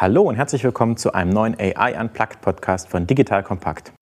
Hallo und herzlich willkommen zu einem neuen AI Unplugged Podcast von Digital Kompakt.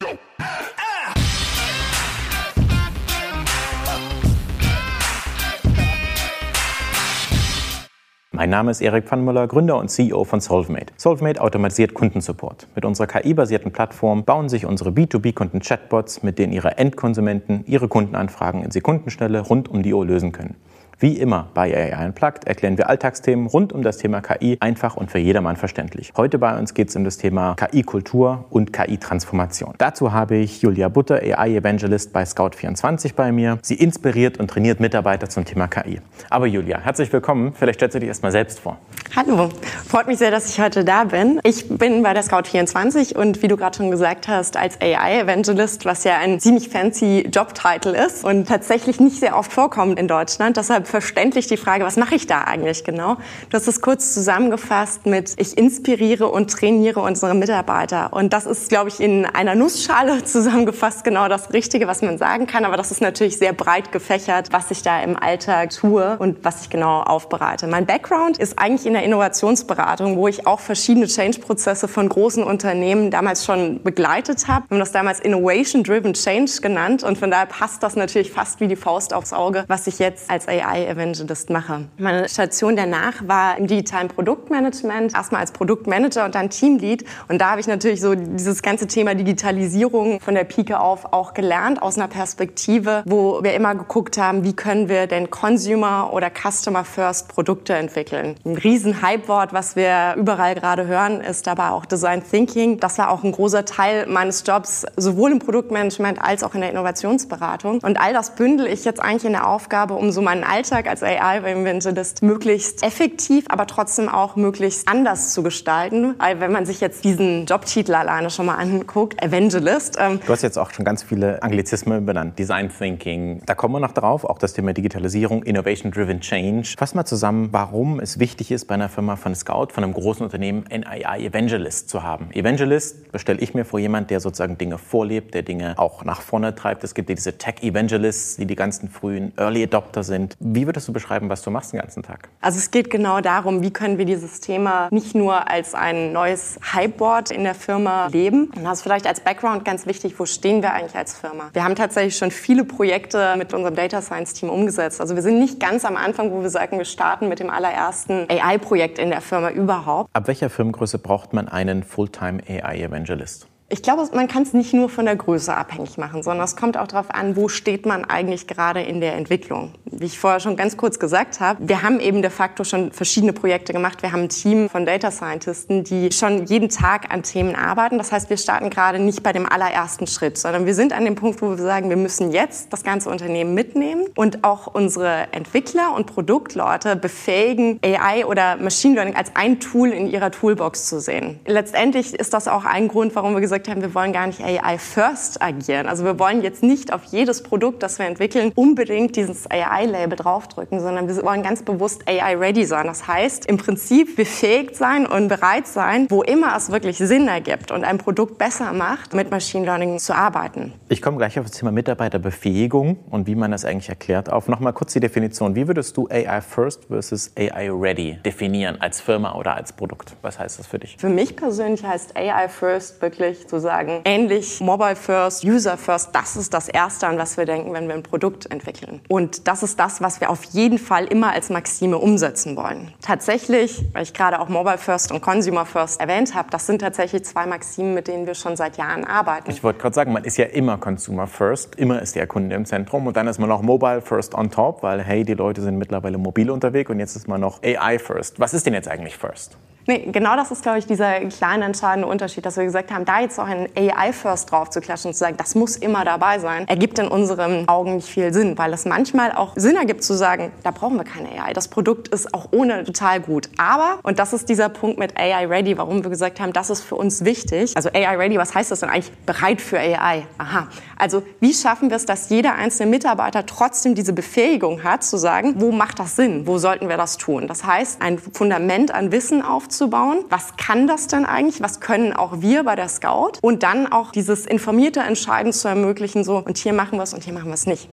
Mein Name ist Erik Pfannmüller, Gründer und CEO von Solvemate. Solvemate automatisiert Kundensupport. Mit unserer KI-basierten Plattform bauen sich unsere B2B-Kunden Chatbots, mit denen ihre Endkonsumenten ihre Kundenanfragen in Sekundenschnelle rund um die Uhr lösen können. Wie immer bei AI Unplugged erklären wir Alltagsthemen rund um das Thema KI einfach und für jedermann verständlich. Heute bei uns geht es um das Thema KI-Kultur und KI-Transformation. Dazu habe ich Julia Butter, AI-Evangelist bei Scout24 bei mir. Sie inspiriert und trainiert Mitarbeiter zum Thema KI. Aber Julia, herzlich willkommen. Vielleicht stellst du dich erstmal selbst vor. Hallo, freut mich sehr, dass ich heute da bin. Ich bin bei der Scout24 und wie du gerade schon gesagt hast, als AI-Evangelist, was ja ein ziemlich fancy Jobtitel ist und tatsächlich nicht sehr oft vorkommt in Deutschland. Deshalb verständlich die Frage, was mache ich da eigentlich genau? Du hast es kurz zusammengefasst mit, ich inspiriere und trainiere unsere Mitarbeiter. Und das ist, glaube ich, in einer Nussschale zusammengefasst genau das Richtige, was man sagen kann. Aber das ist natürlich sehr breit gefächert, was ich da im Alltag tue und was ich genau aufbereite. Mein Background ist eigentlich in der Innovationsberatung, wo ich auch verschiedene Change-Prozesse von großen Unternehmen damals schon begleitet habe. Wir haben das damals Innovation-Driven Change genannt. Und von daher passt das natürlich fast wie die Faust aufs Auge, was ich jetzt als AI AI-Evangelist mache. Meine Station danach war im digitalen Produktmanagement, erstmal als Produktmanager und dann Teamlead. Und da habe ich natürlich so dieses ganze Thema Digitalisierung von der Pike auf auch gelernt, aus einer Perspektive, wo wir immer geguckt haben, wie können wir denn Consumer- oder Customer-First Produkte entwickeln. Ein riesen Hype-Wort, was wir überall gerade hören, ist dabei auch Design Thinking. Das war auch ein großer Teil meines Jobs, sowohl im Produktmanagement als auch in der Innovationsberatung. Und all das bündel ich jetzt eigentlich in der Aufgabe, um so meinen Alltag Alltag als AI-Evangelist möglichst effektiv, aber trotzdem auch möglichst anders zu gestalten. Weil wenn man sich jetzt diesen Jobtitel alleine schon mal anguckt, Evangelist. Ähm du hast jetzt auch schon ganz viele Anglizismen benannt. Design Thinking. Da kommen wir noch drauf. Auch das Thema Digitalisierung, Innovation Driven Change. Fass mal zusammen, warum es wichtig ist, bei einer Firma von Scout, von einem großen Unternehmen, einen AI-Evangelist zu haben. Evangelist bestelle ich mir vor jemand, der sozusagen Dinge vorlebt, der Dinge auch nach vorne treibt. Es gibt ja diese Tech-Evangelists, die die ganzen frühen Early Adopter sind. Wie würdest du beschreiben, was du machst den ganzen Tag? Also es geht genau darum, wie können wir dieses Thema nicht nur als ein neues Hypeboard in der Firma leben. Und das ist vielleicht als Background ganz wichtig, wo stehen wir eigentlich als Firma? Wir haben tatsächlich schon viele Projekte mit unserem Data Science Team umgesetzt. Also wir sind nicht ganz am Anfang, wo wir sagen, wir starten mit dem allerersten AI-Projekt in der Firma überhaupt. Ab welcher Firmengröße braucht man einen Fulltime AI Evangelist? Ich glaube, man kann es nicht nur von der Größe abhängig machen, sondern es kommt auch darauf an, wo steht man eigentlich gerade in der Entwicklung. Wie ich vorher schon ganz kurz gesagt habe, wir haben eben de facto schon verschiedene Projekte gemacht. Wir haben ein Team von Data Scientisten, die schon jeden Tag an Themen arbeiten. Das heißt, wir starten gerade nicht bei dem allerersten Schritt, sondern wir sind an dem Punkt, wo wir sagen, wir müssen jetzt das ganze Unternehmen mitnehmen und auch unsere Entwickler und Produktleute befähigen, AI oder Machine Learning als ein Tool in ihrer Toolbox zu sehen. Letztendlich ist das auch ein Grund, warum wir gesagt gesagt haben, wir wollen gar nicht AI first agieren. Also wir wollen jetzt nicht auf jedes Produkt, das wir entwickeln, unbedingt dieses AI-Label draufdrücken, sondern wir wollen ganz bewusst AI ready sein. Das heißt, im Prinzip befähigt sein und bereit sein, wo immer es wirklich Sinn ergibt und ein Produkt besser macht, mit Machine Learning zu arbeiten. Ich komme gleich auf das Thema Mitarbeiterbefähigung und wie man das eigentlich erklärt auf. Nochmal kurz die Definition. Wie würdest du AI first versus AI ready definieren als Firma oder als Produkt? Was heißt das für dich? Für mich persönlich heißt AI first wirklich zu sagen, ähnlich Mobile First, User First, das ist das Erste, an was wir denken, wenn wir ein Produkt entwickeln. Und das ist das, was wir auf jeden Fall immer als Maxime umsetzen wollen. Tatsächlich, weil ich gerade auch Mobile First und Consumer First erwähnt habe, das sind tatsächlich zwei Maximen, mit denen wir schon seit Jahren arbeiten. Ich wollte gerade sagen, man ist ja immer Consumer First, immer ist der Kunde im Zentrum und dann ist man noch Mobile First on top, weil hey, die Leute sind mittlerweile mobil unterwegs und jetzt ist man noch AI First. Was ist denn jetzt eigentlich First? Nee, genau das ist, glaube ich, dieser kleine entscheidende Unterschied, dass wir gesagt haben, da jetzt auch ein AI-First drauf zu klatschen und zu sagen, das muss immer dabei sein, ergibt in unseren Augen nicht viel Sinn, weil es manchmal auch Sinn ergibt zu sagen, da brauchen wir keine AI. Das Produkt ist auch ohne total gut. Aber, und das ist dieser Punkt mit AI-Ready, warum wir gesagt haben, das ist für uns wichtig. Also AI-Ready, was heißt das denn eigentlich? Bereit für AI. Aha. Also wie schaffen wir es, dass jeder einzelne Mitarbeiter trotzdem diese Befähigung hat, zu sagen, wo macht das Sinn? Wo sollten wir das tun? Das heißt, ein Fundament an Wissen aufzubauen, aufzubauen. Was kann das denn eigentlich? Was können auch wir bei der Scout? Und dann auch dieses informierte Entscheiden zu ermöglichen, so und hier machen wir es und hier machen wir es nicht.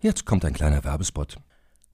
Jetzt kommt ein kleiner Werbespot.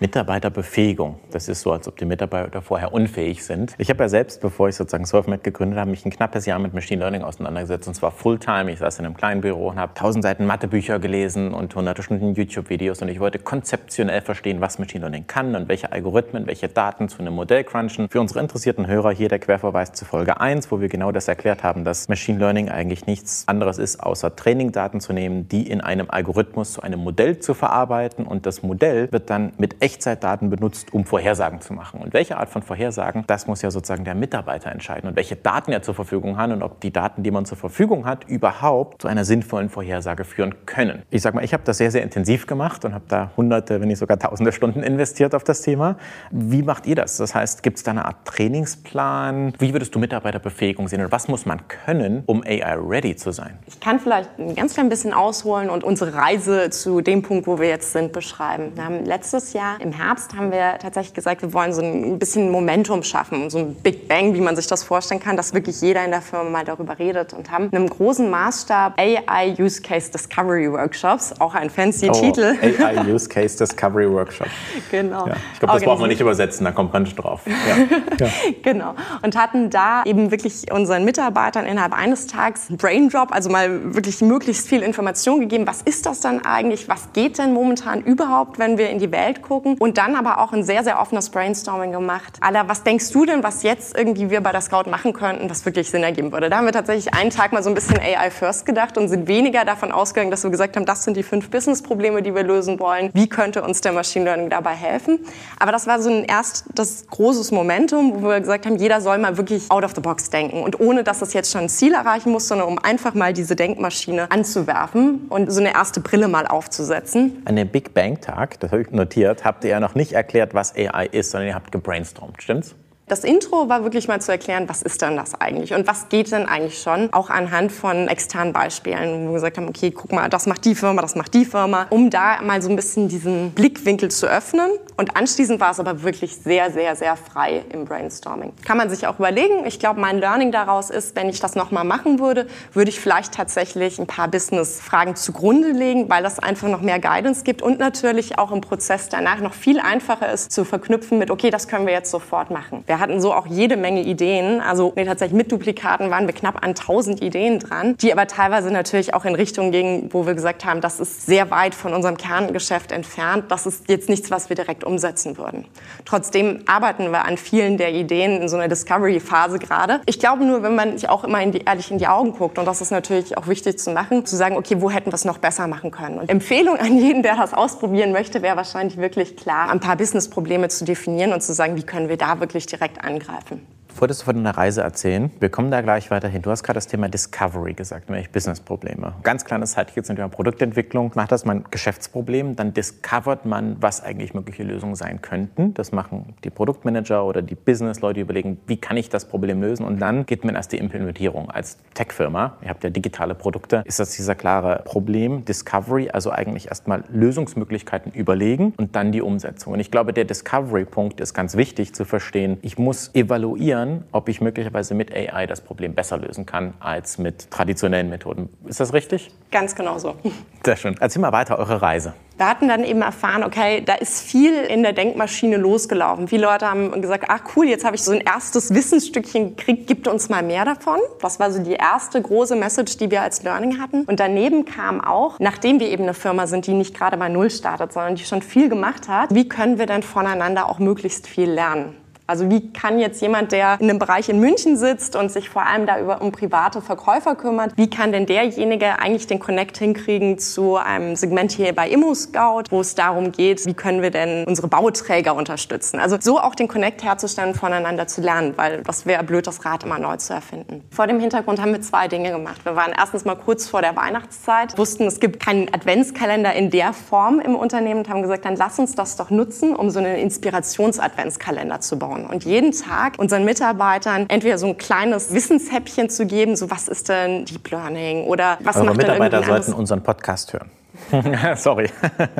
Mitarbeiterbefähigung. Das ist so, als ob die Mitarbeiter vorher unfähig sind. Ich habe ja selbst, bevor ich sozusagen SolveMed gegründet habe, mich ein knappes Jahr mit Machine Learning auseinandergesetzt und zwar Fulltime. Ich saß in einem kleinen Büro und habe tausend Seiten Mathebücher gelesen und hunderte Stunden YouTube-Videos und ich wollte konzeptionell verstehen, was Machine Learning kann und welche Algorithmen, welche Daten zu einem Modell crunchen. Für unsere interessierten Hörer hier der Querverweis zu Folge 1, wo wir genau das erklärt haben, dass Machine Learning eigentlich nichts anderes ist, außer Trainingdaten zu nehmen, die in einem Algorithmus zu einem Modell zu verarbeiten und das Modell wird dann mit Echtzeitdaten benutzt, um Vorhersagen zu machen. Und welche Art von Vorhersagen, das muss ja sozusagen der Mitarbeiter entscheiden und welche Daten er zur Verfügung hat und ob die Daten, die man zur Verfügung hat, überhaupt zu einer sinnvollen Vorhersage führen können. Ich sage mal, ich habe das sehr, sehr intensiv gemacht und habe da hunderte, wenn nicht sogar tausende Stunden investiert auf das Thema. Wie macht ihr das? Das heißt, gibt es da eine Art Trainingsplan? Wie würdest du Mitarbeiterbefähigung sehen und was muss man können, um AI-ready zu sein? Ich kann vielleicht ein ganz klein bisschen ausholen und unsere Reise zu dem Punkt, wo wir jetzt sind, beschreiben. Wir haben letztes Jahr im Herbst haben wir tatsächlich gesagt, wir wollen so ein bisschen Momentum schaffen, so ein Big Bang, wie man sich das vorstellen kann, dass wirklich jeder in der Firma mal darüber redet und haben in einem großen Maßstab AI Use Case Discovery Workshops, auch ein fancy oh, Titel. AI Use Case Discovery Workshop. Genau. Ja, ich glaube, das brauchen wir nicht übersetzen, da kommt man schon drauf. Ja. ja. Genau. Und hatten da eben wirklich unseren Mitarbeitern innerhalb eines Tages einen Brain Drop, also mal wirklich möglichst viel Information gegeben. Was ist das dann eigentlich? Was geht denn momentan überhaupt, wenn wir in die Welt gucken? Und dann aber auch ein sehr, sehr offenes Brainstorming gemacht. Aller, was denkst du denn, was jetzt irgendwie wir bei der Scout machen könnten, was wirklich Sinn ergeben würde? Da haben wir tatsächlich einen Tag mal so ein bisschen AI First gedacht und sind weniger davon ausgegangen, dass wir gesagt haben, das sind die fünf Business-Probleme, die wir lösen wollen. Wie könnte uns der Machine Learning dabei helfen? Aber das war so ein erst das großes Momentum, wo wir gesagt haben, jeder soll mal wirklich out of the box denken. Und ohne, dass es jetzt schon ein Ziel erreichen muss, sondern um einfach mal diese Denkmaschine anzuwerfen und so eine erste Brille mal aufzusetzen. An dem Big Bang Tag, das habe ich notiert, habt ihr ja noch nicht erklärt, was AI ist, sondern ihr habt gebrainstormt, stimmt's? Das Intro war wirklich mal zu erklären, was ist denn das eigentlich und was geht denn eigentlich schon, auch anhand von externen Beispielen, wo wir gesagt haben, okay, guck mal, das macht die Firma, das macht die Firma, um da mal so ein bisschen diesen Blickwinkel zu öffnen. Und anschließend war es aber wirklich sehr, sehr, sehr frei im Brainstorming. Kann man sich auch überlegen. Ich glaube, mein Learning daraus ist, wenn ich das nochmal machen würde, würde ich vielleicht tatsächlich ein paar Business-Fragen zugrunde legen, weil das einfach noch mehr Guidance gibt und natürlich auch im Prozess danach noch viel einfacher ist zu verknüpfen mit, okay, das können wir jetzt sofort machen. Wir hatten so auch jede Menge Ideen. Also nee, tatsächlich mit Duplikaten waren wir knapp an 1000 Ideen dran, die aber teilweise natürlich auch in Richtungen gingen, wo wir gesagt haben, das ist sehr weit von unserem Kerngeschäft entfernt. Das ist jetzt nichts, was wir direkt umsetzen würden. Trotzdem arbeiten wir an vielen der Ideen in so einer Discovery-Phase gerade. Ich glaube nur, wenn man sich auch immer in die, ehrlich in die Augen guckt, und das ist natürlich auch wichtig zu machen, zu sagen, okay, wo hätten wir es noch besser machen können? Und Empfehlung an jeden, der das ausprobieren möchte, wäre wahrscheinlich wirklich klar, ein paar Business-Probleme zu definieren und zu sagen, wie können wir da wirklich direkt direkt angreifen. Wolltest du von deiner Reise erzählen? Wir kommen da gleich weiter hin. Du hast gerade das Thema Discovery gesagt, nämlich Businessprobleme. Ganz kleines Zeitchen zum Thema Produktentwicklung. Macht das mal ein Geschäftsproblem, dann discovert man, was eigentlich mögliche Lösungen sein könnten. Das machen die Produktmanager oder die Businessleute, überlegen, wie kann ich das Problem lösen? Und dann geht man erst die Implementierung. Als Tech-Firma, ihr habt ja digitale Produkte, ist das dieser klare Problem, Discovery, also eigentlich erstmal Lösungsmöglichkeiten überlegen und dann die Umsetzung. Und ich glaube, der Discovery-Punkt ist ganz wichtig zu verstehen. Ich muss evaluieren, simulieren, ob ich möglicherweise mit AI das Problem besser lösen kann als mit traditionellen Methoden. Ist das richtig? Ganz genau so. Sehr schön. Erzähl mal weiter eure Reise. Wir hatten dann eben erfahren, okay, da ist viel in der Denkmaschine losgelaufen. Viele Leute haben gesagt, ach cool, jetzt habe ich so ein erstes Wissensstückchen gekriegt, gibt uns mal mehr davon. Das war so die erste große Message, die wir als Learning hatten. Und daneben kam auch, nachdem wir eben eine Firma sind, die nicht gerade bei Null startet, sondern die schon viel gemacht hat, wie können wir denn voneinander auch möglichst viel lernen? Also wie kann jetzt jemand, der in einem Bereich in München sitzt und sich vor allem da über um private Verkäufer kümmert, wie kann denn derjenige eigentlich den Connect hinkriegen zu einem Segment hier bei ImmoScout, wo es darum geht, wie können wir denn unsere Bauträger unterstützen? Also so auch den Connect herzustellen, voneinander zu lernen, weil das wäre blöd, das Rad immer neu zu erfinden. Vor dem Hintergrund haben wir zwei Dinge gemacht. Wir waren erstens mal kurz vor der Weihnachtszeit, wussten, es gibt keinen Adventskalender in der Form im Unternehmen und haben gesagt, dann lass uns das doch nutzen, um so einen Inspirations-Adventskalender zu bauen bauen und jeden Tag unseren Mitarbeitern entweder so ein kleines Wissenshäppchen zu geben, so was ist denn Deep Learning oder was Eure macht Mitarbeiter denn sollten unseren Podcast hören. Sorry.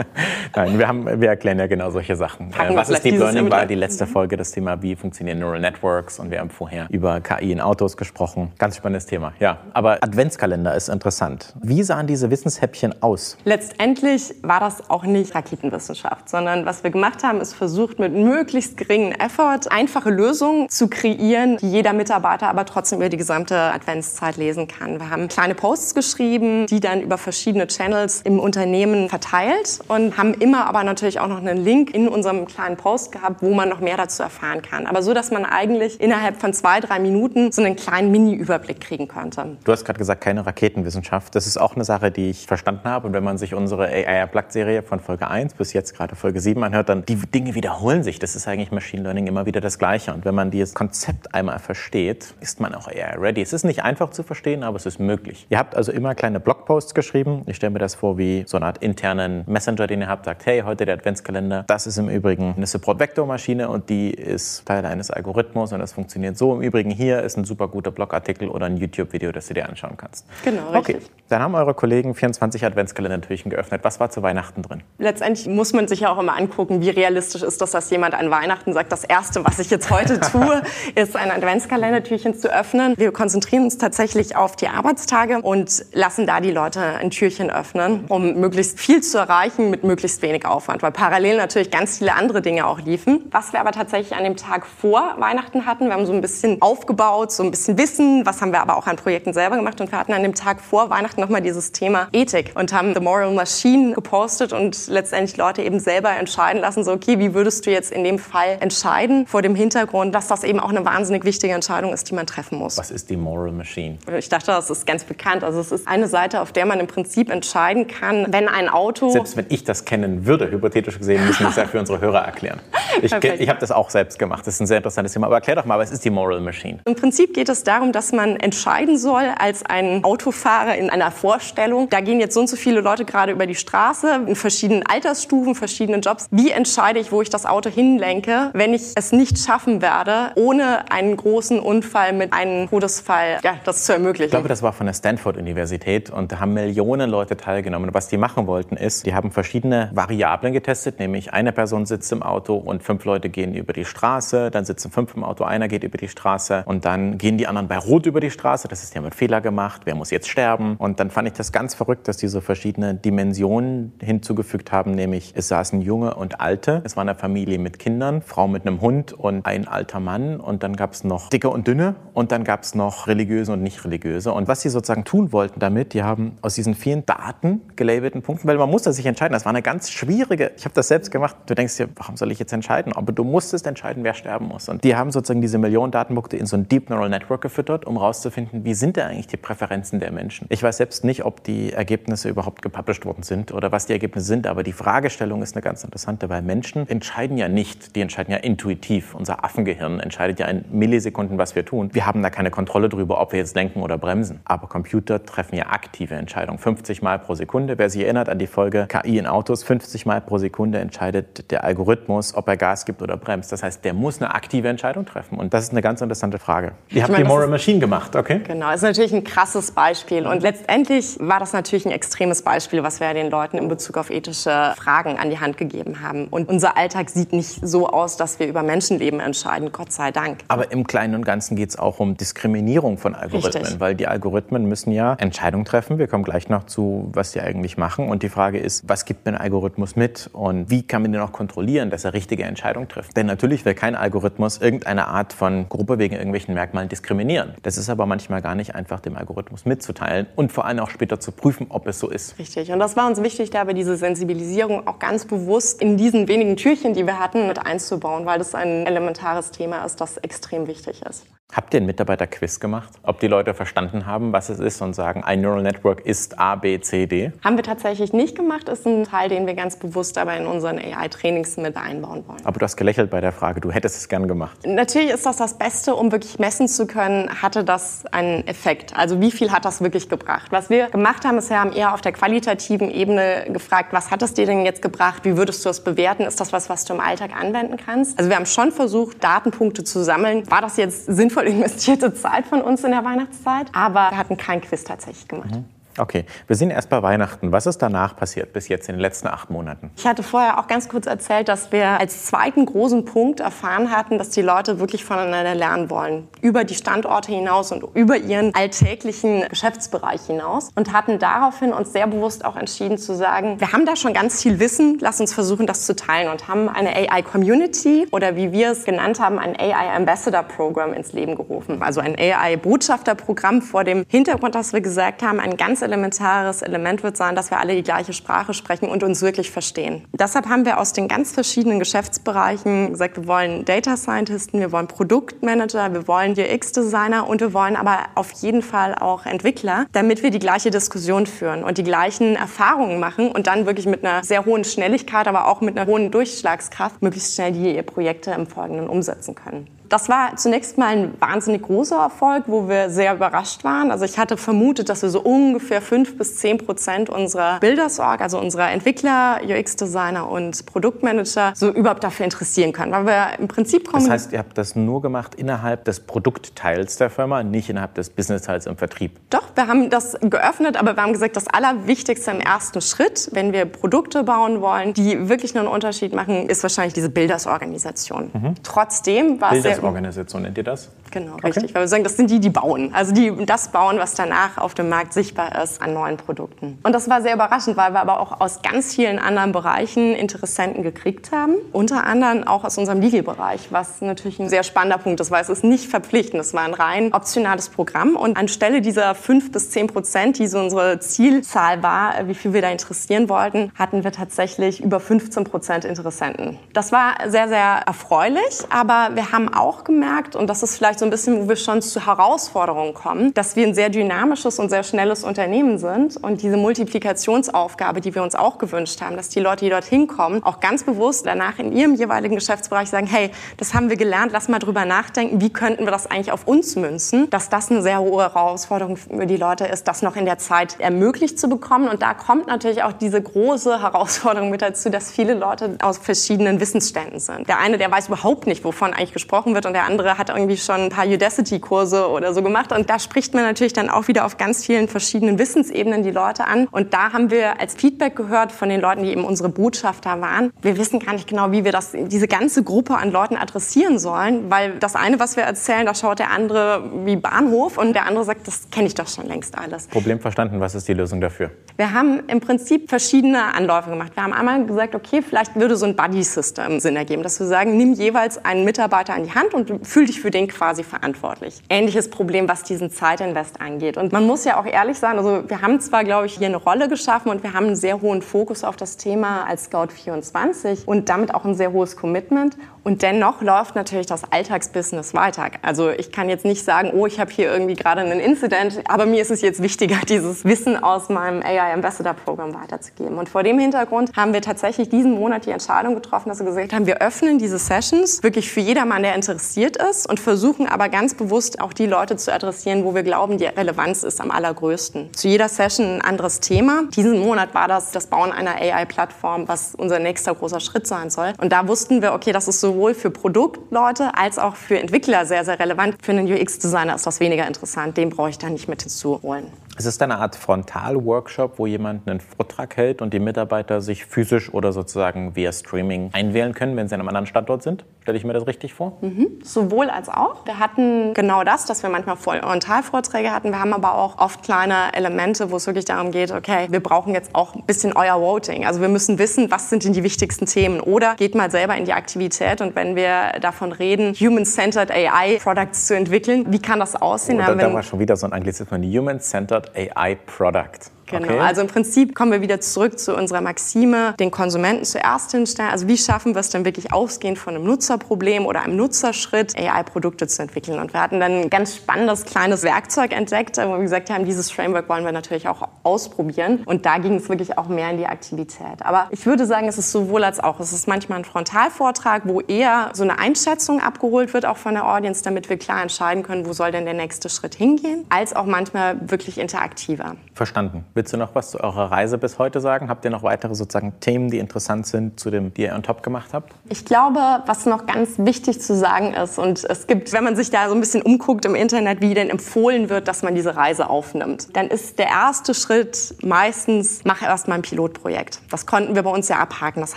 Nein, wir, haben, wir erklären ja genau solche Sachen. Packen Was ist Deep Learning? War die letzte Folge das Thema, wie funktionieren Neural Networks und wir haben vorher über KI in Autos gesprochen. Ganz spannendes Thema, ja. Aber Adventskalender ist interessant. Wie sahen diese Wissenshäppchen aus? Letztendlich war das auch nicht Raketenwissenschaft, sondern was wir gemacht haben, ist versucht, mit möglichst geringen Effort einfache Lösungen zu kreieren, die jeder Mitarbeiter aber trotzdem über die gesamte Adventszeit lesen kann. Wir haben kleine Posts geschrieben, die dann über verschiedene Channels im Unternehmen verteilt und haben immer aber natürlich auch noch einen Link in unserem kleinen Post gehabt, wo man noch mehr dazu erfahren kann. Aber so, dass man eigentlich innerhalb von zwei, drei Minuten so einen kleinen Mini-Überblick kriegen konnte. Du hast gerade gesagt, keine Raketenwissenschaft. Das ist auch eine Sache, die ich verstanden habe. Und wenn man sich unsere AI Unplugged-Serie von Folge 1 bis jetzt gerade Folge 7 anhört, dann die Dinge wiederholen sich. Das ist eigentlich Machine Learning immer wieder das Gleiche. Und wenn man dieses Konzept einmal versteht, ist man auch AI-ready. Es ist nicht einfach zu verstehen, aber es ist möglich. Ihr habt also immer kleine Blogposts geschrieben. Ich stelle mir das vor wie so eine Art internen Messenger, den ihr habt, sagt, hey, heute der Adventskalender. Das ist im Übrigen eine Support-Vector-Maschine und die ist Teil eines Algorithmus und das funktioniert so. Im Übrigen hier ist ein super guter Blogartikel oder ein YouTube-Video, das du dir anschauen kannst. Genau, Okay, richtig. dann haben eure Kollegen 24 Adventskalender-Türchen geöffnet. Was war zu Weihnachten drin? Letztendlich muss man sich ja auch immer angucken, wie realistisch ist das, dass jemand an Weihnachten sagt, das Erste, was ich jetzt heute tue, ist ein Adventskalendertürchen zu öffnen. Wir konzentrieren uns tatsächlich auf die Arbeitstage und lassen da die Leute ein Türchen öffnen, um möglichst viel zu erreichen mit möglichst wenig Aufwand, weil parallel natürlich ganz viele andere Dinge auch liefen. Was wir aber tatsächlich an dem Tag vor Weihnachten hatten, wir haben so ein bisschen aufgebaut, so ein bisschen Wissen, was haben wir aber auch an Projekten selber gemacht und wir hatten an dem Tag vor Weihnachten nochmal dieses Thema Ethik und haben The Moral Machine gepostet und letztendlich Leute eben selber entscheiden lassen, so okay, wie würdest du jetzt in dem Fall entscheiden vor dem Hintergrund, dass das eben auch eine wahnsinnig wichtige Entscheidung ist, die man treffen muss. Was ist die Moral Machine? Ich dachte, das ist ganz bekannt. Also es ist eine Seite, auf der man im Prinzip entscheiden kann, wenn ein Auto Selbst wenn ich das kennen würde, hypothetisch gesehen, müssen wir es ja für unsere Hörer erklären. Ich, ich habe das auch selbst gemacht. Das ist ein sehr interessantes Thema. Aber erklär doch mal, was ist die Moral Machine? Im Prinzip geht es darum, dass man entscheiden soll als ein Autofahrer in einer Vorstellung. Da gehen jetzt so und so viele Leute gerade über die Straße in verschiedenen Altersstufen, verschiedenen Jobs. Wie entscheide ich, wo ich das Auto hinlenke, wenn ich es nicht schaffen werde, ohne einen großen Unfall mit einem Todesfall ja, das zu ermöglichen? Ich glaube, das war von der Stanford-Universität und da haben Millionen Leute teilgenommen. Und was die machen wollten, ist, die haben verschiedene Variablen getestet, nämlich eine Person sitzt im Auto und fünf Leute gehen über die Straße, dann sitzen fünf im Auto, einer geht über die Straße und dann gehen die anderen bei Rot über die Straße. Das ist, die haben einen Fehler gemacht, wer muss jetzt sterben? Und dann fand ich das ganz verrückt, dass die so verschiedene Dimensionen hinzugefügt haben, nämlich es saßen Junge und Alte, es war eine Familie mit Kindern, Frau mit einem Hund und ein alter Mann und dann gab es noch dicke und dünne und dann gab es noch religiöse und nicht religiöse. Und was sie sozusagen tun wollten damit, die haben aus diesen vielen Daten gelabelten Punkten, weil man musste sich entscheiden, das war eine ganz schwierige, ich habe das selbst gemacht, du denkst dir, warum soll ich jetzt entscheiden? Aber du musstest entscheiden, wer sterben muss. Und die haben sozusagen diese Millionen Datenpunkte in so ein Deep Neural Network gefüttert, um rauszufinden, wie sind denn eigentlich die Präferenzen der Menschen. Ich weiß selbst nicht, ob die Ergebnisse überhaupt gepublished worden sind oder was die Ergebnisse sind, aber die Fragestellung ist eine ganz interessante, weil Menschen entscheiden ja nicht, die entscheiden ja intuitiv. Unser Affengehirn entscheidet ja in Millisekunden, was wir tun. Wir haben da keine Kontrolle darüber, ob wir jetzt lenken oder bremsen. Aber Computer treffen ja aktive Entscheidungen. 50 Mal pro Sekunde. Wer sich erinnert an die Folge KI in Autos, 50 Mal pro Sekunde entscheidet der Algorithmus, ob er Gas gibt oder bremst. Das heißt, der muss eine aktive Entscheidung treffen. Und das ist eine ganz interessante Frage. Ihr habt die Moral Machine gemacht, okay? Genau, das ist natürlich ein krasses Beispiel. Und letztendlich war das natürlich ein extremes Beispiel, was wir den Leuten in Bezug auf ethische Fragen an die Hand gegeben haben. Und unser Alltag sieht nicht so aus, dass wir über Menschenleben entscheiden, Gott sei Dank. Aber im Kleinen und Ganzen geht es auch um Diskriminierung von Algorithmen, Richtig. weil die Algorithmen müssen ja Entscheidungen treffen. Wir kommen gleich noch zu, was sie eigentlich machen. Und die Frage ist, was gibt mir ein Algorithmus mit und wie kann man den auch kontrollieren, dass er richtige Entscheidungen trifft? Denn natürlich will kein Algorithmus irgendeine Art von Gruppe wegen irgendwelchen Merkmalen diskriminieren. Das ist aber manchmal gar nicht einfach dem Algorithmus mitzuteilen und vor allem auch später zu prüfen, ob es so ist. Richtig. Und das war uns wichtig, dabei diese Sensibilisierung auch ganz bewusst in diesen wenigen Türchen, die wir hatten, mit einzubauen, weil das ein elementares Thema ist, das extrem wichtig ist. Habt ihr einen Mitarbeiter-Quiz gemacht? Ob die Leute verstanden haben, was es ist und sagen, ein Neural Network ist A, B, C, D? Haben wir tatsächlich nicht gemacht. Ist ein Teil, den wir ganz bewusst aber in unseren AI-Trainings mit einbauen wollen. Aber du hast gelächelt bei der Frage, du hättest es gern gemacht. Natürlich ist das das Beste, um wirklich messen zu können, hatte das einen Effekt? Also wie viel hat das wirklich gebracht? Was wir gemacht haben, ist, wir haben eher auf der qualitativen Ebene gefragt, was hat es dir denn jetzt gebracht? Wie würdest du es bewerten? Ist das was, was du im Alltag anwenden kannst? Also wir haben schon versucht, Datenpunkte zu sammeln. War das jetzt sinnvoll? Investierte Zeit von uns in der Weihnachtszeit. Aber wir hatten kein Quiz tatsächlich gemacht. Mhm. Okay, wir sind erst bei Weihnachten. Was ist danach passiert bis jetzt in den letzten acht Monaten? Ich hatte vorher auch ganz kurz erzählt, dass wir als zweiten großen Punkt erfahren hatten, dass die Leute wirklich voneinander lernen wollen. Über die Standorte hinaus und über ihren alltäglichen Geschäftsbereich hinaus. Und hatten daraufhin uns sehr bewusst auch entschieden zu sagen, wir haben da schon ganz viel Wissen, lass uns versuchen, das zu teilen. Und haben eine AI-Community oder wie wir es genannt haben, ein AI-Ambassador-Programm ins Leben gerufen. Also ein AI-Botschafter-Programm vor dem Hintergrund, dass wir gesagt haben, ein ganz elementares Element wird sein, dass wir alle die gleiche Sprache sprechen und uns wirklich verstehen. Deshalb haben wir aus den ganz verschiedenen Geschäftsbereichen gesagt, wir wollen Data Scientisten, wir wollen Produktmanager, wir wollen UX-Designer und wir wollen aber auf jeden Fall auch Entwickler, damit wir die gleiche Diskussion führen und die gleichen Erfahrungen machen und dann wirklich mit einer sehr hohen Schnelligkeit, aber auch mit einer hohen Durchschlagskraft möglichst schnell die Projekte im Folgenden umsetzen können. Das war zunächst mal ein wahnsinnig großer Erfolg, wo wir sehr überrascht waren. Also ich hatte vermutet, dass wir so ungefähr fünf bis zehn Prozent unserer Bildersorg, also unserer Entwickler, UX-Designer und Produktmanager, so überhaupt dafür interessieren können. Weil wir im Prinzip kommen. Das heißt, ihr habt das nur gemacht innerhalb des Produktteils der Firma, nicht innerhalb des Businessteils im Vertrieb? Doch, wir haben das geöffnet, aber wir haben gesagt, das Allerwichtigste im ersten Schritt, wenn wir Produkte bauen wollen, die wirklich einen Unterschied machen, ist wahrscheinlich diese Bildersorganisation. Mhm. Trotzdem war es sehr Organisation nennt ihr das? Genau, okay. richtig. Weil wir sagen, das sind die, die bauen. Also die das bauen, was danach auf dem Markt sichtbar ist an neuen Produkten. Und das war sehr überraschend, weil wir aber auch aus ganz vielen anderen Bereichen Interessenten gekriegt haben. Unter anderem auch aus unserem Legal-Bereich, was natürlich ein sehr spannender Punkt ist, weil es ist nicht verpflichtend. Es war ein rein optionales Programm. Und anstelle dieser 5 bis 10 Prozent, die so unsere Zielzahl war, wie viel wir da interessieren wollten, hatten wir tatsächlich über 15 Prozent Interessenten. Das war sehr, sehr erfreulich, aber wir haben auch auch gemerkt, und das ist vielleicht so ein bisschen, wo wir schon zu Herausforderungen kommen, dass wir ein sehr dynamisches und sehr schnelles Unternehmen sind und diese Multiplikationsaufgabe, die wir uns auch gewünscht haben, dass die Leute, die dorthin kommen, auch ganz bewusst danach in ihrem jeweiligen Geschäftsbereich sagen, hey, das haben wir gelernt, lass mal drüber nachdenken, wie könnten wir das eigentlich auf uns münzen, dass das eine sehr hohe Herausforderung für die Leute ist, das noch in der Zeit ermöglicht zu bekommen. Und da kommt natürlich auch diese große Herausforderung mit dazu, dass viele Leute aus verschiedenen Wissensständen sind. Der eine, der weiß überhaupt nicht, wovon eigentlich gesprochen wird, wird und der andere hat irgendwie schon ein paar Udacity-Kurse oder so gemacht. Und da spricht man natürlich dann auch wieder auf ganz vielen verschiedenen Wissensebenen die Leute an. Und da haben wir als Feedback gehört von den Leuten, die eben unsere Botschafter waren. Wir wissen gar nicht genau, wie wir das, diese ganze Gruppe an Leuten adressieren sollen, weil das eine, was wir erzählen, da schaut der andere wie Bahnhof und der andere sagt, das kenne ich doch schon längst alles. Problem verstanden. Was ist die Lösung dafür? Wir haben im Prinzip verschiedene Anläufe gemacht. Wir haben einmal gesagt, okay, vielleicht würde so ein Buddy-System Sinn ergeben, dass wir sagen, nimm jeweils einen Mitarbeiter an die Hand und fühl dich für den quasi verantwortlich. Ähnliches Problem, was diesen Zeitinvest angeht. Und man muss ja auch ehrlich sein, also wir haben zwar, glaube ich, hier eine Rolle geschaffen und wir haben einen sehr hohen Fokus auf das Thema als Scout24 und damit auch ein sehr hohes Commitment. Und dennoch läuft natürlich das Alltagsbusiness weiter. Also ich kann jetzt nicht sagen, oh, ich habe hier irgendwie gerade einen Incident, aber mir ist es jetzt wichtiger, dieses Wissen aus meinem AI Ambassador Programm weiterzugeben. Und vor dem Hintergrund haben wir tatsächlich diesen Monat die Entscheidung getroffen, dass wir gesagt haben, wir öffnen diese Sessions wirklich für jedermann, der Interesse adressiert ist und versuchen aber ganz bewusst auch die Leute zu adressieren, wo wir glauben, die Relevanz ist am allergrößten. Zu jeder Session ein anderes Thema. Diesen Monat war das das Bauen einer AI-Plattform, was unser nächster großer Schritt sein soll. Und da wussten wir, okay, das ist sowohl für Produktleute als auch für Entwickler sehr, sehr relevant. Für einen UX-Designer ist das weniger interessant. Den brauche ich da nicht mit hinzuholen. Es ist eine Art Frontal-Workshop, wo jemand einen Vortrag hält und die Mitarbeiter sich physisch oder sozusagen via Streaming einwählen können, wenn sie an einem anderen Standort sind. Stelle ich mir das richtig vor? Mhm. Sowohl als auch. Wir hatten genau das, dass wir manchmal Frontalvorträge hatten. Wir haben aber auch oft kleine Elemente, wo es wirklich darum geht, okay, wir brauchen jetzt auch ein bisschen euer Voting. Also wir müssen wissen, was sind denn die wichtigsten Themen. Oder geht mal selber in die Aktivität und wenn wir davon reden, Human-Centered AI-Products zu entwickeln, wie kann das aussehen? Oh, da, da war schon wieder so ein Anglizismus, Human-Centered AI product. Genau. Okay. Also im Prinzip kommen wir wieder zurück zu unserer Maxime, den Konsumenten zuerst hinstellen. Also wie schaffen wir es dann wirklich ausgehend von einem Nutzerproblem oder einem Nutzerschritt, AI-Produkte zu entwickeln? Und wir hatten dann ein ganz spannendes kleines Werkzeug entdeckt, wo wir gesagt haben, dieses Framework wollen wir natürlich auch ausprobieren. Und da ging es wirklich auch mehr in die Aktivität. Aber ich würde sagen, es ist sowohl als auch. Es ist manchmal ein Frontalvortrag, wo eher so eine Einschätzung abgeholt wird, auch von der Audience, damit wir klar entscheiden können, wo soll denn der nächste Schritt hingehen, als auch manchmal wirklich interaktiver. Verstanden. Willst du noch was zu eurer Reise bis heute sagen? Habt ihr noch weitere sozusagen Themen, die interessant sind, zu dem, die ihr on top gemacht habt? Ich glaube, was noch ganz wichtig zu sagen ist, und es gibt, wenn man sich da so ein bisschen umguckt im Internet, wie denn empfohlen wird, dass man diese Reise aufnimmt, dann ist der erste Schritt meistens, mach erst mal ein Pilotprojekt. Das konnten wir bei uns ja abhaken, das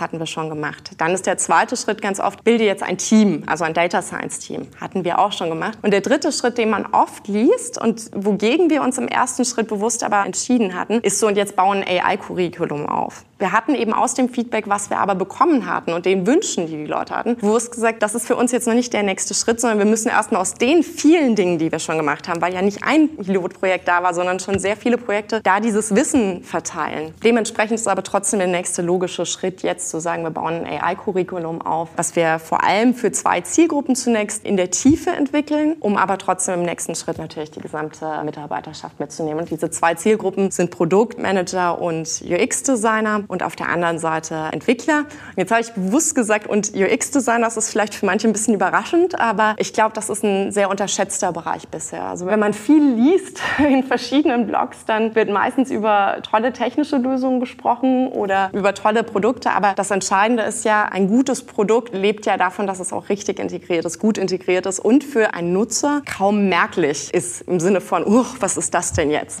hatten wir schon gemacht. Dann ist der zweite Schritt ganz oft, bilde jetzt ein Team, also ein Data Science Team. Hatten wir auch schon gemacht. Und der dritte Schritt, den man oft liest und wogegen wir uns im ersten Schritt bewusst aber entschieden hatten, hatten, ist so, und jetzt bauen ein AI-Curriculum auf. Wir hatten eben aus dem Feedback, was wir aber bekommen hatten und den Wünschen, die die Leute hatten, bewusst gesagt, das ist für uns jetzt noch nicht der nächste Schritt, sondern wir müssen erstmal aus den vielen Dingen, die wir schon gemacht haben, weil ja nicht ein Pilotprojekt da war, sondern schon sehr viele Projekte, da dieses Wissen verteilen. Dementsprechend ist aber trotzdem der nächste logische Schritt jetzt zu sagen, wir bauen ein AI-Curriculum auf, was wir vor allem für zwei Zielgruppen zunächst in der Tiefe entwickeln, um aber trotzdem im nächsten Schritt natürlich die gesamte Mitarbeiterschaft mitzunehmen. Und diese zwei Zielgruppen sind Produktmanager und UX-Designer und auf der anderen Seite Entwickler. Und jetzt habe ich bewusst gesagt, und UX-Designer, das ist vielleicht für manche ein bisschen überraschend, aber ich glaube, das ist ein sehr unterschätzter Bereich bisher. Also wenn man viel liest in verschiedenen Blogs, dann wird meistens über tolle technische Lösungen gesprochen oder über tolle Produkte, aber das Entscheidende ist ja, ein gutes Produkt lebt ja davon, dass es auch richtig integriert ist, gut integriert ist und für einen Nutzer kaum merklich ist im Sinne von, uch, was ist das denn jetzt?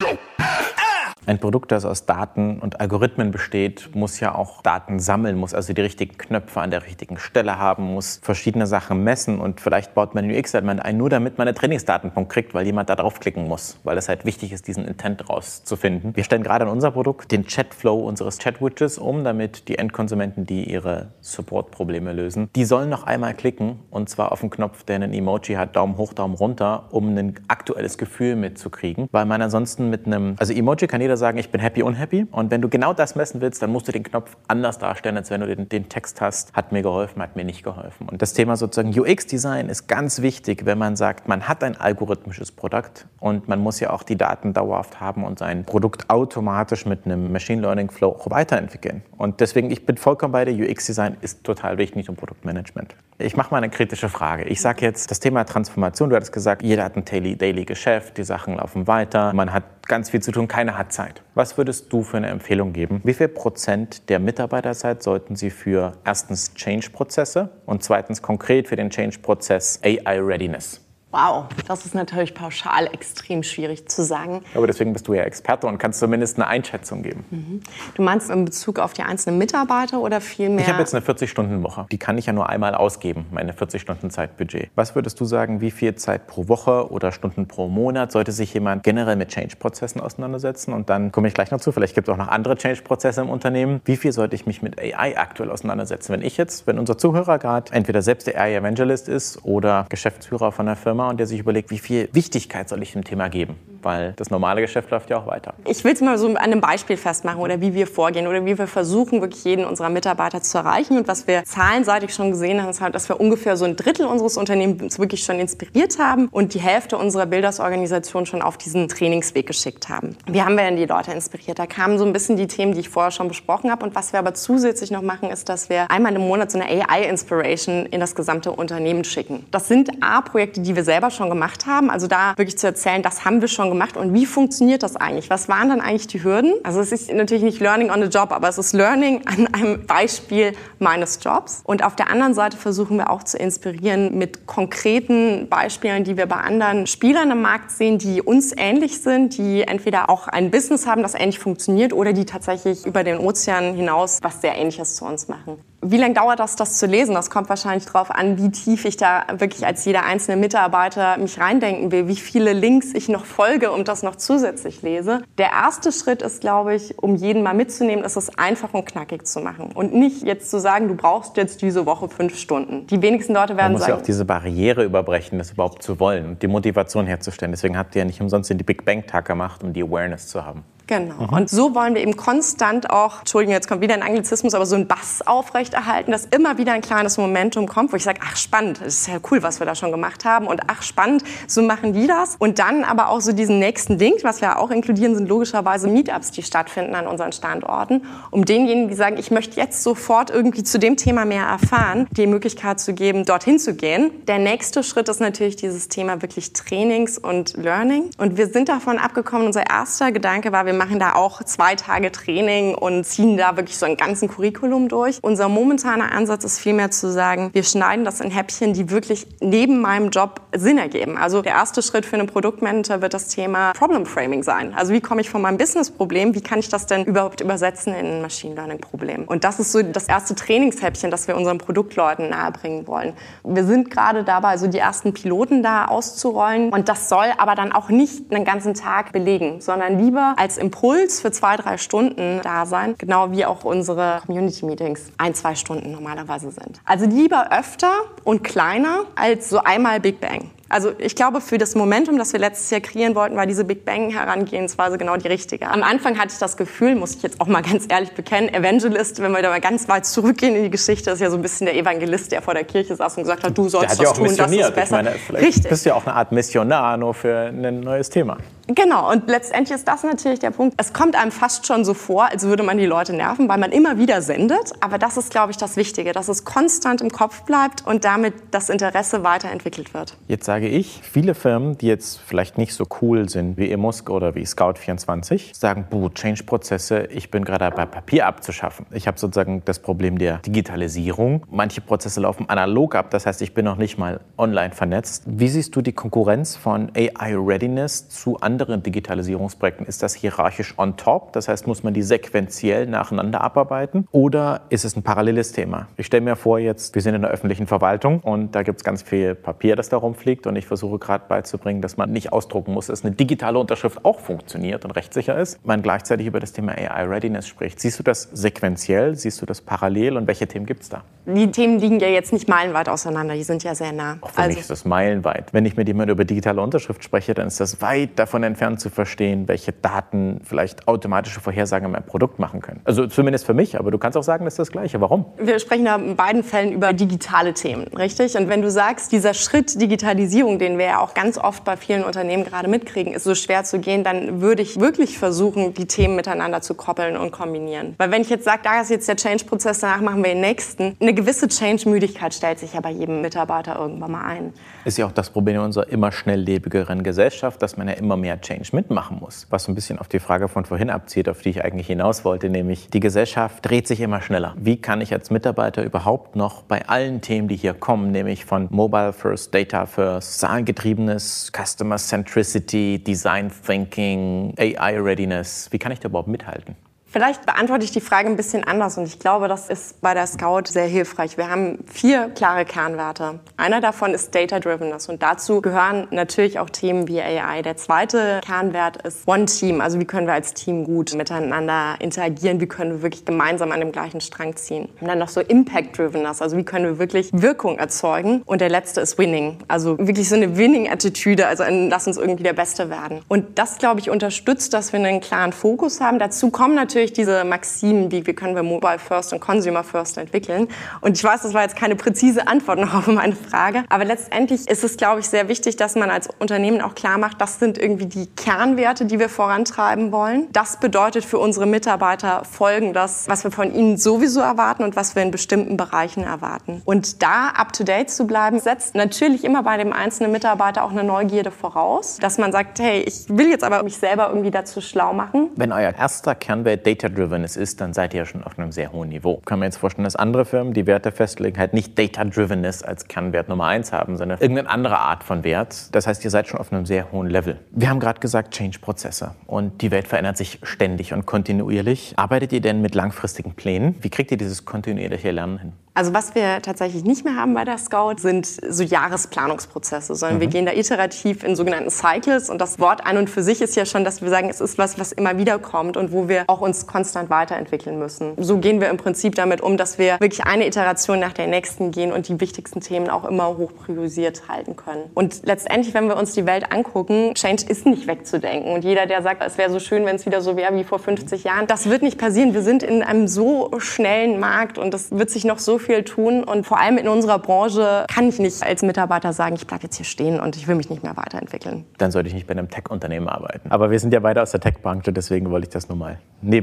Ein Produkt, das aus Daten und Algorithmen besteht, muss ja auch Daten sammeln, muss also die richtigen Knöpfe an der richtigen Stelle haben, muss verschiedene Sachen messen und vielleicht baut man ein UX-Element ein, nur damit man einen Trainingsdatenpunkt kriegt, weil jemand da draufklicken muss, weil es halt wichtig ist, diesen Intent rauszufinden. Wir stellen gerade in unser Produkt den Chatflow unseres Chat-Widgets um, damit die Endkonsumenten, die ihre Support-Probleme lösen, die sollen noch einmal klicken und zwar auf den Knopf, der einen Emoji hat, Daumen hoch, Daumen runter, um ein aktuelles Gefühl mitzukriegen, weil man ansonsten mit einem, also Emoji kann jeder Mitglieder sagen, ich bin happy, unhappy. Und wenn du genau das messen willst, dann musst du den Knopf anders darstellen, als wenn du den, den Text hast, hat mir geholfen, hat mir nicht geholfen. Und das Thema sozusagen UX-Design ist ganz wichtig, wenn man sagt, man hat ein algorithmisches Produkt und man muss ja auch die Daten dauerhaft haben und sein Produkt automatisch mit einem Machine Learning Flow auch weiterentwickeln. Und deswegen, ich bin vollkommen bei der UX-Design ist total wichtig, nicht um Produktmanagement. Ich mache mal eine kritische Frage. Ich sage jetzt, das Thema Transformation, du hattest gesagt, jeder hat ein Daily, Daily Geschäft, die Sachen laufen weiter, man hat ganz viel zu tun, keiner hat Zeit. Was würdest du für eine Empfehlung geben? Wie viel Prozent der Mitarbeiterzeit sollten sie für erstens Change-Prozesse und zweitens konkret für den Change-Prozess AI-Readiness Wow, das ist natürlich pauschal extrem schwierig zu sagen. Aber deswegen bist du ja Experte und kannst zumindest eine Einschätzung geben. Mhm. Du meinst in Bezug auf die einzelnen Mitarbeiter oder vielmehr? Ich habe jetzt eine 40-Stunden-Woche. Die kann ich ja nur einmal ausgeben, meine 40-Stunden-Zeitbudget. Was würdest du sagen, wie viel Zeit pro Woche oder Stunden pro Monat sollte sich jemand generell mit Change-Prozessen auseinandersetzen? Und dann komme ich gleich noch zu, vielleicht gibt es auch noch andere Change-Prozesse im Unternehmen. Wie viel sollte ich mich mit AI aktuell auseinandersetzen? Wenn ich jetzt, wenn unser Zuhörer gerade entweder selbst der AI-Evangelist ist oder Geschäftsführer von der Firma, Firma und der sich überlegt, wie viel Wichtigkeit soll ich dem Thema geben? Weil das normale Geschäft läuft ja auch weiter. Ich will es mal so an einem Beispiel festmachen oder wie wir vorgehen oder wie wir versuchen, wirklich jeden unserer Mitarbeiter zu erreichen. Und was wir zahlenseitig schon gesehen haben, ist halt, dass wir ungefähr so ein Drittel unseres Unternehmens wirklich schon inspiriert haben und die Hälfte unserer Bildungsorganisation schon auf diesen Trainingsweg geschickt haben. Wie haben wir denn die Leute inspiriert? Da kamen so ein bisschen die Themen, die ich vorher schon besprochen habe. Und was wir aber zusätzlich noch machen, ist, dass wir einmal im Monat so eine AI-Inspiration in das gesamte Unternehmen schicken. Das sind A-Projekte, die wir selber schon gemacht haben. Also da wirklich zu erzählen, das haben wir schon gemacht und wie funktioniert das eigentlich? Was waren dann eigentlich die Hürden? Also es ist natürlich nicht Learning on the Job, aber es ist Learning an einem Beispiel meines Jobs. Und auf der anderen Seite versuchen wir auch zu inspirieren mit konkreten Beispielen, die wir bei anderen Spielern im Markt sehen, die uns ähnlich sind, die entweder auch ein Business haben, das ähnlich funktioniert oder die tatsächlich über den Ozean hinaus was sehr Ähnliches zu uns machen. Wie lange dauert das, das zu lesen? Das kommt wahrscheinlich darauf an, wie tief ich da wirklich als jeder einzelne Mitarbeiter mich reindenken will, wie viele Links ich noch folge und das noch zusätzlich lese. Der erste Schritt ist, glaube ich, um jeden mal mitzunehmen, ist es einfach und knackig zu machen und nicht jetzt zu sagen, du brauchst jetzt diese Woche fünf Stunden. Die wenigsten Leute werden Man muss sagen, ja auch diese Barriere überbrechen, das überhaupt zu wollen und die Motivation herzustellen. Deswegen habt ihr ja nicht umsonst den Big Bang Tag gemacht, um die Awareness zu haben. Genau. Mhm. Und so wollen wir eben konstant auch, Entschuldigung, jetzt kommt wieder ein Anglizismus, aber so ein Bass aufrechterhalten, dass immer wieder ein kleines Momentum kommt, wo ich sage, ach spannend, das ist ja cool, was wir da schon gemacht haben und ach spannend, so machen die das. Und dann aber auch so diesen nächsten Link, was wir auch inkludieren, sind logischerweise Meetups, die stattfinden an unseren Standorten, um denjenigen, die sagen, ich möchte jetzt sofort irgendwie zu dem Thema mehr erfahren, die Möglichkeit zu geben, dorthin zu gehen. Der nächste Schritt ist natürlich dieses Thema wirklich Trainings und Learning. Und wir sind davon abgekommen, unser erster Gedanke war, wir machen da auch zwei Tage Training und ziehen da wirklich so ein ganzen Curriculum durch. Unser momentaner Ansatz ist vielmehr zu sagen, wir schneiden das in Häppchen, die wirklich neben meinem Job Sinn ergeben. Also der erste Schritt für einen Produktmanager wird das Thema Problem Framing sein. Also wie komme ich von meinem Business-Problem, wie kann ich das denn überhaupt übersetzen in ein Machine Learning-Problem? Und das ist so das erste Trainingshäppchen, das wir unseren Produktleuten nahebringen wollen. Wir sind gerade dabei, so die ersten Piloten da auszurollen. Und das soll aber dann auch nicht einen ganzen Tag belegen, sondern lieber als Impuls für zwei, drei Stunden da sein, genau wie auch unsere Community-Meetings ein, zwei Stunden normalerweise sind. Also lieber öfter und kleiner als so einmal Big Bang. Also ich glaube, für das Momentum, das wir letztes Jahr kreieren wollten, war diese Big Bang Herangehensweise genau die richtige. Am Anfang hatte ich das Gefühl, muss ich jetzt auch mal ganz ehrlich bekennen, Evangelist, wenn wir da mal ganz weit zurückgehen in die Geschichte, ist ja so ein bisschen der Evangelist, der vor der Kirche saß und gesagt hat, du sollst ja tun, das ist besser. Ich meine, vielleicht Richtig. bist du ja auch eine Art Missionar nur für ein neues Thema. Genau, und letztendlich ist das natürlich der Punkt. Es kommt einem fast schon so vor, als würde man die Leute nerven, weil man immer wieder sendet. Aber das ist, glaube ich, das Wichtige, dass es konstant im Kopf bleibt und damit das Interesse weiterentwickelt wird. Jetzt sage ich, viele Firmen, die jetzt vielleicht nicht so cool sind wie Emusk oder wie Scout24, sagen, buh, Change-Prozesse, ich bin gerade dabei, Papier abzuschaffen. Ich habe sozusagen das Problem der Digitalisierung. Manche Prozesse laufen analog ab, das heißt, ich bin noch nicht mal online vernetzt. Wie siehst du die Konkurrenz von AI-Readiness zu anderen anderen Digitalisierungsprojekten? Ist das hierarchisch on top? Das heißt, muss man die sequenziell nacheinander abarbeiten? Oder ist es ein paralleles Thema? Ich stelle mir vor, jetzt, wir sind in der öffentlichen Verwaltung und da gibt es ganz viel Papier, das da rumfliegt und ich versuche gerade beizubringen, dass man nicht ausdrucken muss, dass eine digitale Unterschrift auch funktioniert und rechtssicher ist. Man gleichzeitig über das Thema AI-Readiness spricht. Siehst du das sequenziell? Siehst du das parallel? Und welche Themen gibt es da? Die Themen liegen ja jetzt nicht meilenweit auseinander, die sind ja sehr nah. Auch für also, mich ist das meilenweit. Wenn ich mit jemandem über digitale Unterschrift spreche, dann ist das weit davon davon entfernt zu verstehen, welche Daten vielleicht automatische Vorhersagen in meinem Produkt machen können. Also zumindest für mich, aber du kannst auch sagen, das ist das Gleiche. Warum? Wir sprechen da in beiden Fällen über digitale Themen, richtig? Und wenn du sagst, dieser Schritt Digitalisierung, den wir ja auch ganz oft bei vielen Unternehmen gerade mitkriegen, ist so schwer zu gehen, dann würde ich wirklich versuchen, die Themen miteinander zu koppeln und kombinieren. Weil wenn ich jetzt sage, da ist jetzt der Change-Prozess, danach machen wir den nächsten, eine gewisse Change-Müdigkeit stellt sich ja bei jedem Mitarbeiter irgendwann mal ein. Ist ja auch das Problem in unserer immer schnelllebigeren Gesellschaft, dass man ja immer mehr Change mitmachen muss. Was so ein bisschen auf die Frage von vorhin abzieht, auf die ich eigentlich hinaus wollte, nämlich die Gesellschaft dreht sich immer schneller. Wie kann ich als Mitarbeiter überhaupt noch bei allen Themen, die hier kommen, nämlich von Mobile First, Data First, zahlengetriebenes Customer Centricity, Design Thinking, AI Readiness, wie kann ich da überhaupt mithalten? Vielleicht beantworte ich die Frage ein bisschen anders und ich glaube, das ist bei der Scout sehr hilfreich. Wir haben vier klare Kernwerte. Einer davon ist Data-Drivenness und dazu gehören natürlich auch Themen wie AI. Der zweite Kernwert ist One Team, also wie können wir als Team gut miteinander interagieren, wie können wir wirklich gemeinsam an dem gleichen Strang ziehen. Und dann noch so Impact-Drivenness, also wie können wir wirklich Wirkung erzeugen. Und der letzte ist Winning, also wirklich so eine Winning-Attitüde, also ein, lass uns irgendwie der Beste werden. Und das, glaube ich, unterstützt, dass wir einen klaren Fokus haben. Dazu kommen natürlich natürlich diese Maximen, wie, wie können wir Mobile First und Consumer First entwickeln. Und ich weiß, das war jetzt keine präzise Antwort noch auf meine Frage. Aber letztendlich ist es, glaube ich, sehr wichtig, dass man als Unternehmen auch klar macht, das sind irgendwie die Kernwerte, die wir vorantreiben wollen. Das bedeutet für unsere Mitarbeiter folgendes, was wir von ihnen sowieso erwarten und was wir in bestimmten Bereichen erwarten. Und da up to date zu bleiben, setzt natürlich immer bei dem einzelnen Mitarbeiter auch eine Neugierde voraus, dass man sagt, hey, ich will jetzt aber mich selber irgendwie dazu schlau machen. Wenn euer erster Kernwert Data-Driven ist, dann seid ihr ja schon auf einem sehr hohen Niveau. Kann man jetzt vorstellen, dass andere Firmen, die Werte festlegen, halt nicht Data-Drivenness als Kernwert Nummer eins haben, sondern irgendeine andere Art von Wert. Das heißt, ihr seid schon auf einem sehr hohen Level. Wir haben gerade gesagt, Change-Prozesse. Und die Welt verändert sich ständig und kontinuierlich. Arbeitet ihr denn mit langfristigen Plänen? Wie kriegt ihr dieses kontinuierliche Lernen hin? Also was wir tatsächlich nicht mehr haben bei der Scout, sind so Jahresplanungsprozesse, sondern mhm. wir gehen da iterativ in sogenannten Cycles. Und das Wort an und für sich ist ja schon, dass wir sagen, es ist was, was immer wieder kommt und wo wir auch uns konstant weiterentwickeln müssen. So gehen wir im Prinzip damit um, dass wir wirklich eine Iteration nach der nächsten gehen und die wichtigsten Themen auch immer hoch priorisiert halten können. Und letztendlich, wenn wir uns die Welt angucken, Change ist nicht wegzudenken. Und jeder, der sagt, es wäre so schön, wenn es wieder so wäre wie vor 50 Jahren, das wird nicht passieren. Wir sind in einem so schnellen Markt und das wird sich noch so viel tun. Und vor allem in unserer Branche kann ich nicht als Mitarbeiter sagen, ich bleibe jetzt hier stehen und ich will mich nicht mehr weiterentwickeln. Dann sollte ich nicht bei einem Tech-Unternehmen arbeiten. Aber wir sind ja beide aus der Tech-Branche, deswegen wollte ich das nur mal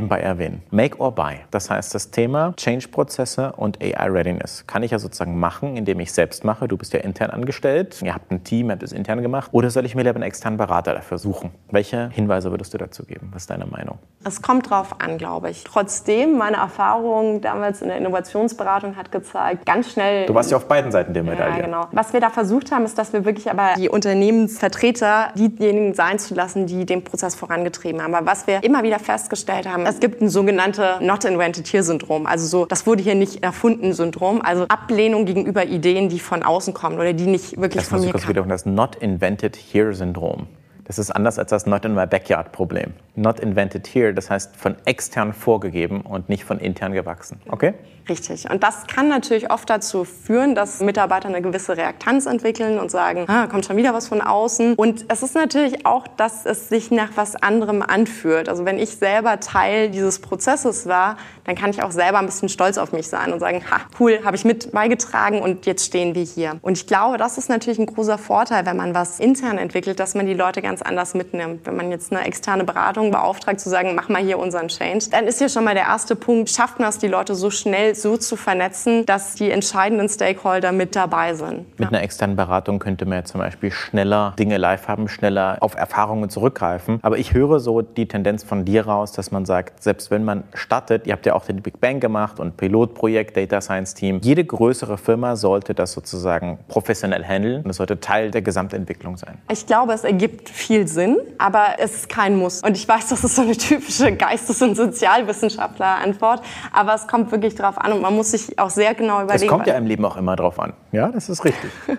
nebenbei erwähnen. Make or buy. Das heißt, das Thema Change-Prozesse und AI-Readiness kann ich ja sozusagen machen, indem ich selbst mache. Du bist ja intern angestellt, ihr habt ein Team, habt es intern gemacht. Oder soll ich mir lieber einen externen Berater dafür suchen? Welche Hinweise würdest du dazu geben? Was ist deine Meinung? Es kommt drauf an, glaube ich. Trotzdem, meine Erfahrung damals in der Innovationsberatung hat gezeigt, ganz schnell. Du warst ja auf beiden Seiten der Medaille. Ja, genau. Was wir da versucht haben, ist, dass wir wirklich aber die Unternehmensvertreter diejenigen sein zu lassen, die den Prozess vorangetrieben haben. Aber was wir immer wieder festgestellt haben, es gibt ein sogenannte Not Invented Here Syndrom. Also so, das wurde hier nicht erfunden Syndrom. Also Ablehnung gegenüber Ideen, die von außen kommen oder die nicht wirklich das von mir kurz wiederholen, das Not Invented Here Syndrom. Das ist anders als das Not in my backyard Problem. Not invented here, das heißt von extern vorgegeben und nicht von intern gewachsen. Okay? Richtig. Und das kann natürlich oft dazu führen, dass Mitarbeiter eine gewisse Reaktanz entwickeln und sagen, ah, kommt schon wieder was von außen. Und es ist natürlich auch, dass es sich nach was anderem anfühlt. Also wenn ich selber Teil dieses Prozesses war, dann kann ich auch selber ein bisschen stolz auf mich sein und sagen, ha, cool, habe ich mit beigetragen und jetzt stehen wir hier. Und ich glaube, das ist natürlich ein großer Vorteil, wenn man was intern entwickelt, dass man die Leute ganz anders mitnimmt. Wenn man jetzt eine externe Beratung beauftragt, zu sagen, mach mal hier unseren Change, dann ist hier schon mal der erste Punkt, schafft man es, die Leute so schnell so zu vernetzen, dass die entscheidenden Stakeholder mit dabei sind. Mit einer externen Beratung könnte man ja zum Beispiel schneller Dinge live haben, schneller auf Erfahrungen zurückgreifen. Aber ich höre so die Tendenz von dir raus, dass man sagt, selbst wenn man startet, ihr habt ja auch den Big Bang gemacht und Pilotprojekt, Data Science Team, jede größere Firma sollte das sozusagen professionell handeln und es sollte Teil der Gesamtentwicklung sein. Ich glaube, es ergibt viel Sinn, aber es ist kein Muss. Und ich weiß weiß, das ist so eine typische Geistes- und Sozialwissenschaftler-Antwort, aber es kommt wirklich darauf an und man muss sich auch sehr genau überlegen. Es kommt ja im Leben auch immer drauf an. Ja, das ist richtig.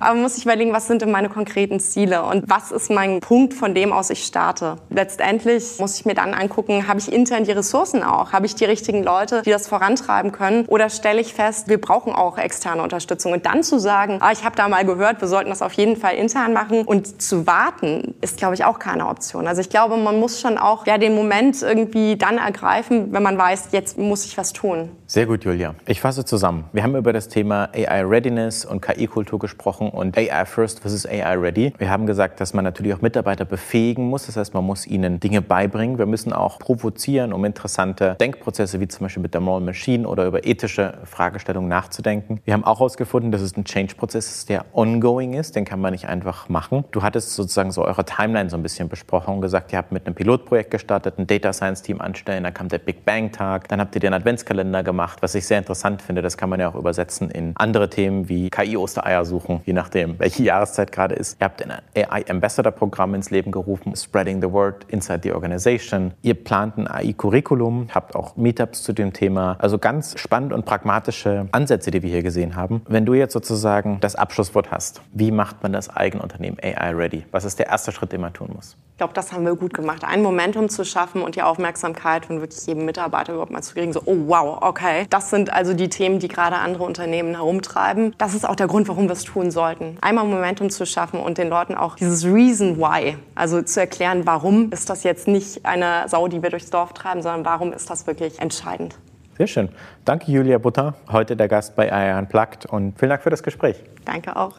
aber man muss sich überlegen, was sind denn meine konkreten Ziele und was ist mein Punkt, von dem aus ich starte. Letztendlich muss ich mir dann angucken, habe ich intern die Ressourcen auch? Habe ich die richtigen Leute, die das vorantreiben können? Oder stelle ich fest, wir brauchen auch externe Unterstützung? Und dann zu sagen, ah, ich habe da mal gehört, wir sollten das auf jeden Fall intern machen und zu warten, ist, glaube ich, auch keine Option. Also ich glaube, man muss schon auch ja, den Moment irgendwie dann ergreifen, wenn man weiß, jetzt muss ich was tun. Sehr gut, Julia. Ich fasse zusammen. Wir haben über das Thema AI Readiness und KI-Kultur gesprochen und AI First versus AI Ready. Wir haben gesagt, dass man natürlich auch Mitarbeiter befähigen muss. Das heißt, man muss ihnen Dinge beibringen. Wir müssen auch provozieren, um interessante Denkprozesse wie zum Beispiel mit der Moral Machine oder über ethische Fragestellungen nachzudenken. Wir haben auch herausgefunden, dass es ein Change-Prozess ist, der ongoing ist. Den kann man nicht einfach machen. Du hattest sozusagen so eure Timeline so ein bisschen besprochen und gesagt, ihr habt mit einem Pilotprojekt gestartet, ein Data Science Team anstellen, dann kam der Big Bang Tag, dann habt ihr den Adventskalender gemacht, was ich sehr interessant finde. Das kann man ja auch übersetzen in andere Themen wie KI-Ostereier suchen, je nachdem, welche Jahreszeit gerade ist. Ihr habt ein AI Ambassador Programm ins Leben gerufen, Spreading the Word inside the Organization. Ihr plant ein AI-Curriculum, habt auch Meetups zu dem Thema. Also ganz spannend und pragmatische Ansätze, die wir hier gesehen haben. Wenn du jetzt sozusagen das Abschlusswort hast, wie macht man das eigene Unternehmen AI ready? Was ist der erste Schritt, den man tun muss? Ich glaube, das haben wir gut gemacht. Ein Momentum zu schaffen und die Aufmerksamkeit von wirklich jedem Mitarbeiter überhaupt mal zu kriegen. So, oh wow, okay. Das sind also die Themen, die gerade andere Unternehmen herumtreiben. Das ist auch der Grund, warum wir es tun sollten. Einmal Momentum zu schaffen und den Leuten auch dieses Reason Why, also zu erklären, warum ist das jetzt nicht eine Sau, die wir durchs Dorf treiben, sondern warum ist das wirklich entscheidend. Sehr schön. Danke, Julia Butter, heute der Gast bei AI Unplugged und vielen Dank für das Gespräch. Danke auch.